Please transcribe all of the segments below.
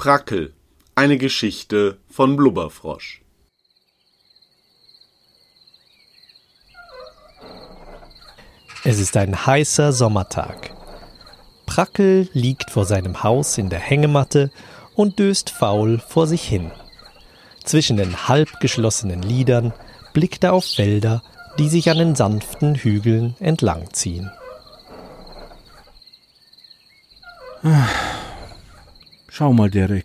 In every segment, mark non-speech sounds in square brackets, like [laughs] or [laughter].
Prackel, eine Geschichte von Blubberfrosch. Es ist ein heißer Sommertag. Prackel liegt vor seinem Haus in der Hängematte und döst faul vor sich hin. Zwischen den halbgeschlossenen Lidern blickt er auf Felder, die sich an den sanften Hügeln entlangziehen. Schau mal, Derek.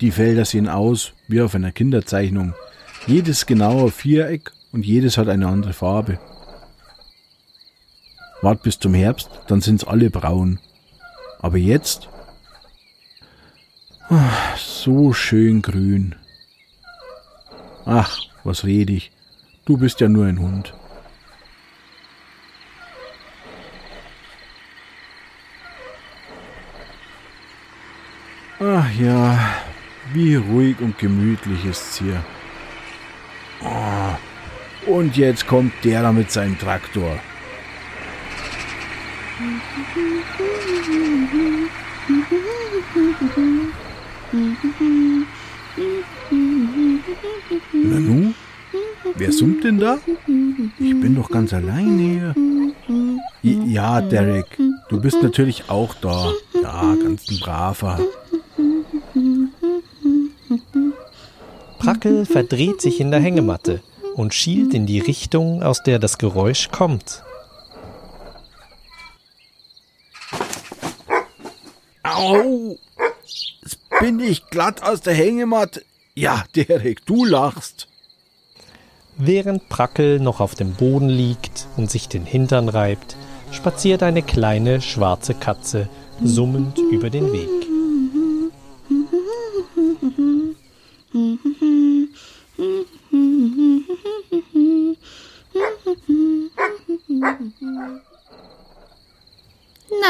Die Felder sehen aus wie auf einer Kinderzeichnung. Jedes genauer Viereck und jedes hat eine andere Farbe. Wart bis zum Herbst, dann sind's alle braun. Aber jetzt? Ach, so schön grün. Ach, was red ich? Du bist ja nur ein Hund. Ach ja, wie ruhig und gemütlich ist's hier. Oh, und jetzt kommt der da mit seinem Traktor. Nanu? Wer summt denn da? Ich bin doch ganz alleine hier. Ja, Derek, du bist natürlich auch da. Ja, ganz ein braver. Prackel verdreht sich in der Hängematte und schielt in die Richtung, aus der das Geräusch kommt. Au! Jetzt bin ich glatt aus der Hängematte. Ja, Derek, du lachst. Während Prackel noch auf dem Boden liegt und sich den Hintern reibt, spaziert eine kleine schwarze Katze summend über den Weg.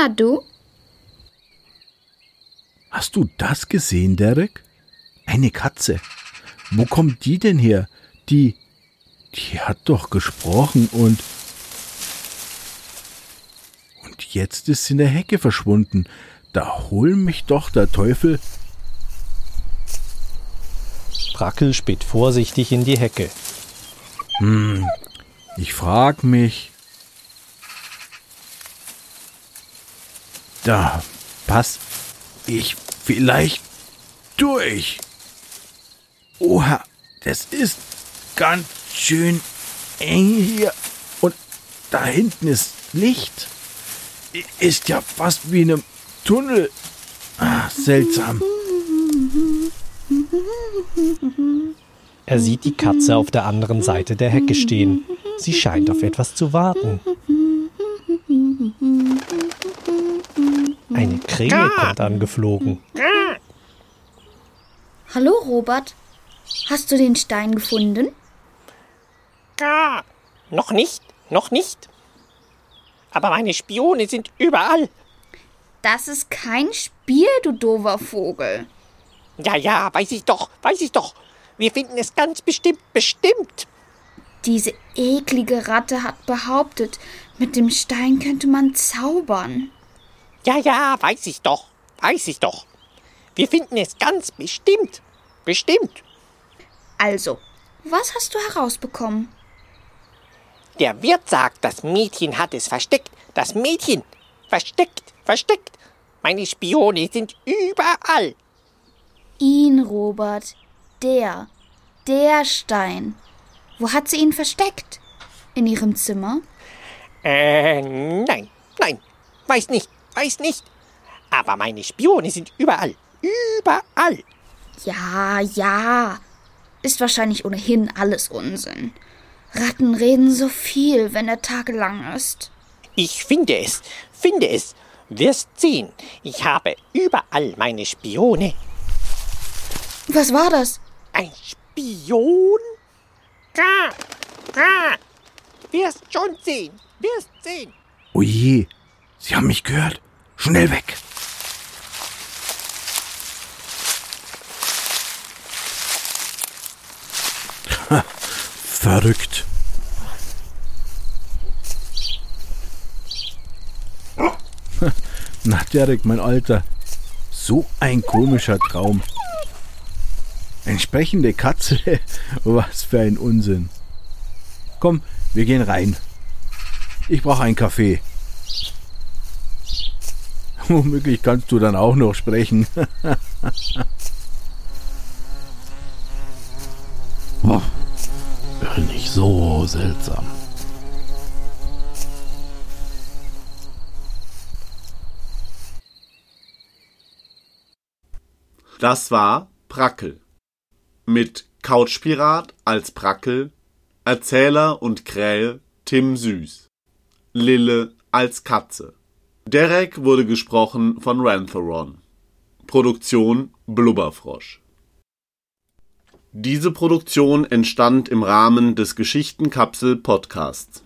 Du? Hast du das gesehen, Derek? Eine Katze. Wo kommt die denn her? Die. Die hat doch gesprochen und. Und jetzt ist sie in der Hecke verschwunden. Da hol mich doch der Teufel. Prackel späht vorsichtig in die Hecke. Hm, ich frag mich. Da pass ich vielleicht durch. Oha, das ist ganz schön eng hier. Und da hinten ist Licht. Ist ja fast wie in einem Tunnel. Ah, seltsam. Er sieht die Katze auf der anderen Seite der Hecke stehen. Sie scheint auf etwas zu warten. Eine Krähe kommt angeflogen. Hallo Robert, hast du den Stein gefunden? Noch nicht, noch nicht. Aber meine Spione sind überall. Das ist kein Spiel, du doofer Vogel. Ja, ja, weiß ich doch, weiß ich doch. Wir finden es ganz bestimmt, bestimmt. Diese eklige Ratte hat behauptet, mit dem Stein könnte man zaubern. Ja, ja, weiß ich doch, weiß ich doch. Wir finden es ganz bestimmt, bestimmt. Also, was hast du herausbekommen? Der Wirt sagt, das Mädchen hat es versteckt. Das Mädchen. Versteckt, versteckt. Meine Spione sind überall. Ihn, Robert. Der. Der Stein. Wo hat sie ihn versteckt? In ihrem Zimmer? Äh, nein, nein. Weiß nicht, weiß nicht. Aber meine Spione sind überall. Überall. Ja, ja. Ist wahrscheinlich ohnehin alles Unsinn. Ratten reden so viel, wenn der Tag lang ist. Ich finde es, finde es. Wirst sehen. Ich habe überall meine Spione. Was war das? Ein Spion? Ga, ga. Wirst schon sehen, wirst sehen. Oje, Sie haben mich gehört. Schnell weg. Ha, verrückt. Na, Derek, mein Alter. So ein komischer Traum. Entsprechende Katze, [laughs] was für ein Unsinn. Komm, wir gehen rein. Ich brauche einen Kaffee. [laughs] Womöglich kannst du dann auch noch sprechen. [laughs] Oh, nicht so seltsam. Das war Brackel. Mit Couchpirat als Brackel, Erzähler und Krähe Tim Süß, Lille als Katze. Derek wurde gesprochen von Rantheron. Produktion Blubberfrosch. Diese Produktion entstand im Rahmen des Geschichtenkapsel Podcasts.